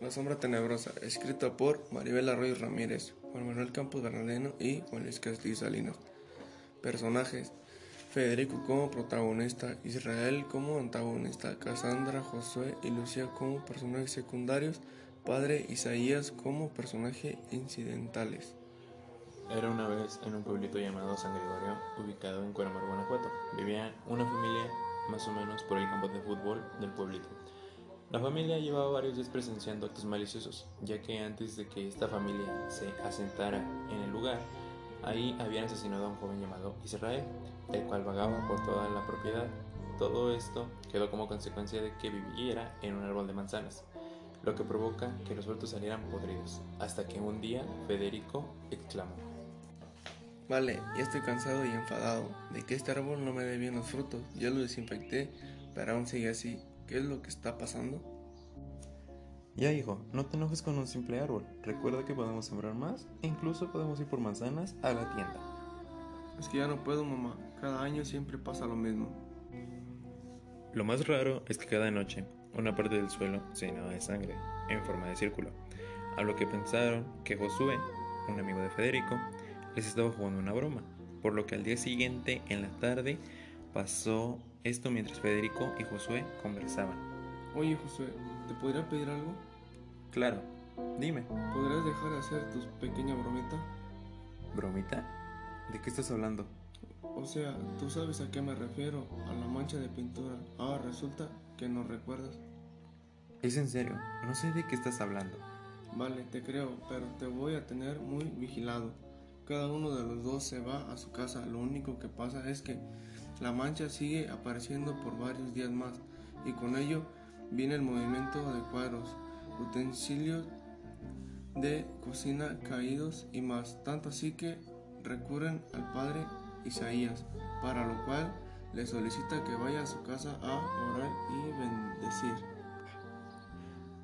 La sombra tenebrosa, escrito por Maribel Arroyo Ramírez, Juan Manuel Campos Bernardino y Juan Luis Castillo Salinas. Personajes: Federico como protagonista, Israel como antagonista, Cassandra, Josué y Lucía como personajes secundarios, Padre Isaías como personaje incidentales. Era una vez en un pueblito llamado San Gregorio, ubicado en Cueramar, Guanajuato. Vivía una familia más o menos por el campo de fútbol del pueblito. La familia llevaba varios días presenciando actos maliciosos, ya que antes de que esta familia se asentara en el lugar, ahí habían asesinado a un joven llamado Israel, el cual vagaba por toda la propiedad. Todo esto quedó como consecuencia de que viviera en un árbol de manzanas, lo que provoca que los frutos salieran podridos, hasta que un día Federico exclamó. Vale, ya estoy cansado y enfadado de que este árbol no me dé bien los frutos. Ya lo desinfecté, pero aún sigue así. ¿Qué es lo que está pasando? Ya hijo, no te enojes con un simple árbol. Recuerda que podemos sembrar más e incluso podemos ir por manzanas a la tienda. Es que ya no puedo, mamá. Cada año siempre pasa lo mismo. Lo más raro es que cada noche una parte del suelo se llenaba de sangre en forma de círculo, a lo que pensaron que Josué, un amigo de Federico, les estaba jugando una broma, por lo que al día siguiente, en la tarde, pasó esto mientras Federico y Josué conversaban. Oye, Josué, ¿te podría pedir algo? Claro, dime. ¿Podrías dejar de hacer tu pequeña bromita? ¿Bromita? ¿De qué estás hablando? O sea, tú sabes a qué me refiero, a la mancha de pintura. Ahora resulta que no recuerdas. Es en serio, no sé de qué estás hablando. Vale, te creo, pero te voy a tener muy vigilado. Cada uno de los dos se va a su casa. Lo único que pasa es que la mancha sigue apareciendo por varios días más y con ello viene el movimiento de cuadros, utensilios de cocina caídos y más. Tanto así que recurren al padre Isaías, para lo cual le solicita que vaya a su casa a orar y bendecir.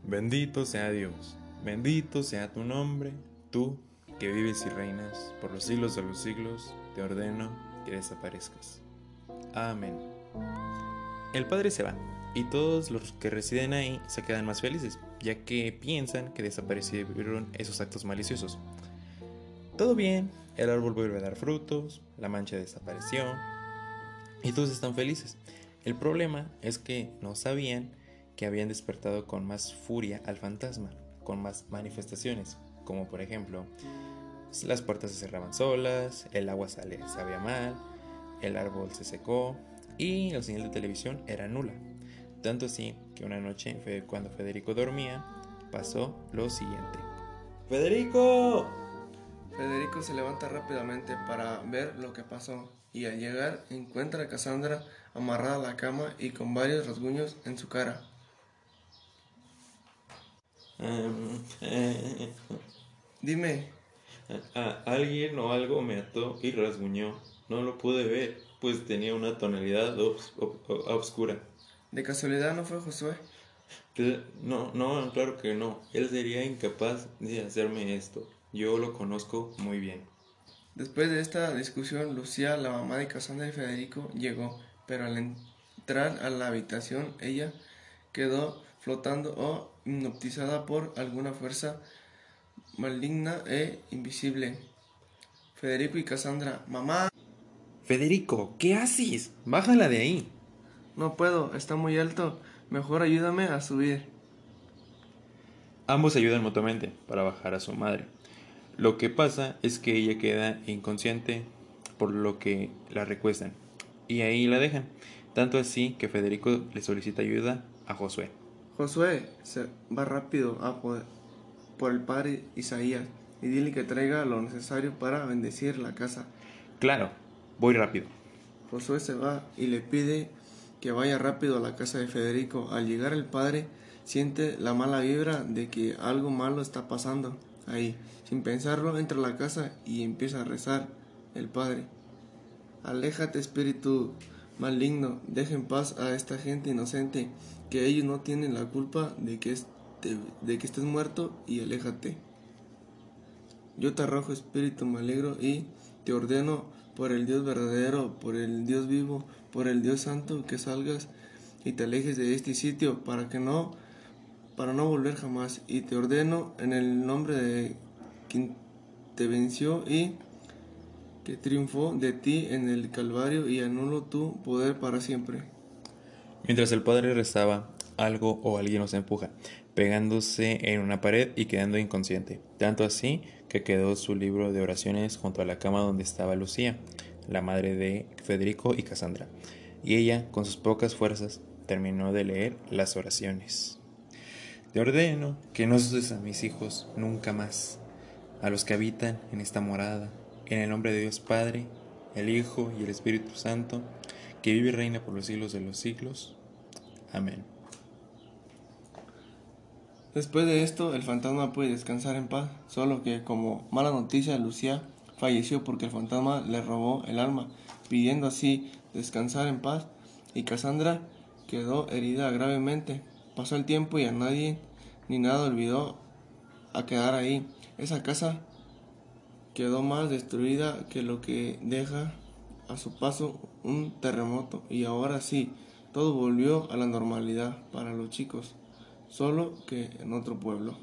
Bendito sea Dios, bendito sea tu nombre, tú que vives y reinas por los siglos de los siglos, te ordeno que desaparezcas. Amén. El padre se va y todos los que residen ahí se quedan más felices, ya que piensan que desaparecieron esos actos maliciosos. Todo bien, el árbol vuelve a dar frutos, la mancha desapareció y todos están felices. El problema es que no sabían que habían despertado con más furia al fantasma, con más manifestaciones, como por ejemplo, las puertas se cerraban solas, el agua sale, sabía mal, el árbol se secó y la señal de televisión era nula. Tanto así que una noche, cuando Federico dormía, pasó lo siguiente. ¡Federico! Federico se levanta rápidamente para ver lo que pasó y al llegar encuentra a Cassandra amarrada a la cama y con varios rasguños en su cara. Um, eh, Dime, a- alguien o algo me ató y rasguñó. No lo pude ver, pues tenía una tonalidad obs- ob- ob- oscura. ¿de casualidad no fue Josué? No, no, claro que no. Él sería incapaz de hacerme esto. Yo lo conozco muy bien. Después de esta discusión, Lucía, la mamá de Cassandra y Federico, llegó, pero al entrar a la habitación, ella quedó flotando o hipnotizada por alguna fuerza maligna e invisible. Federico y Cassandra, mamá, Federico, ¿qué haces? Bájala de ahí. no puedo, está muy alto, mejor ayúdame a subir. Ambos ayudan mutuamente para bajar a su madre. Lo que pasa es que ella queda inconsciente por lo que la recuestan y ahí la dejan. Tanto así que Federico le solicita ayuda a Josué. Josué se va rápido a por, por el padre Isaías y dile que traiga lo necesario para bendecir la casa. Claro, voy rápido. Josué se va y le pide que vaya rápido a la casa de Federico. Al llegar el padre siente la mala vibra de que algo malo está pasando ahí. Sin pensarlo entra a la casa y empieza a rezar el padre. Aléjate espíritu maligno, deja en paz a esta gente inocente, que ellos no tienen la culpa de que, de que estés muerto y aléjate. Yo te arrojo espíritu maligno y te ordeno por el Dios verdadero, por el Dios vivo, por el Dios santo, que salgas y te alejes de este sitio para que no para no volver jamás, y te ordeno en el nombre de quien te venció y que triunfó de ti en el Calvario y anulo tu poder para siempre. Mientras el padre rezaba, algo o alguien nos empuja, pegándose en una pared y quedando inconsciente, tanto así que quedó su libro de oraciones junto a la cama donde estaba Lucía, la madre de Federico y Cassandra, y ella, con sus pocas fuerzas, terminó de leer las oraciones. Te ordeno que no uses a mis hijos nunca más, a los que habitan en esta morada, en el nombre de Dios Padre, el Hijo y el Espíritu Santo, que vive y reina por los siglos de los siglos. Amén. Después de esto, el fantasma puede descansar en paz, solo que como mala noticia, Lucía falleció porque el fantasma le robó el alma, pidiendo así descansar en paz, y Cassandra quedó herida gravemente. Pasó el tiempo y a nadie ni nada olvidó a quedar ahí. Esa casa quedó más destruida que lo que deja a su paso un terremoto, y ahora sí, todo volvió a la normalidad para los chicos solo que en otro pueblo.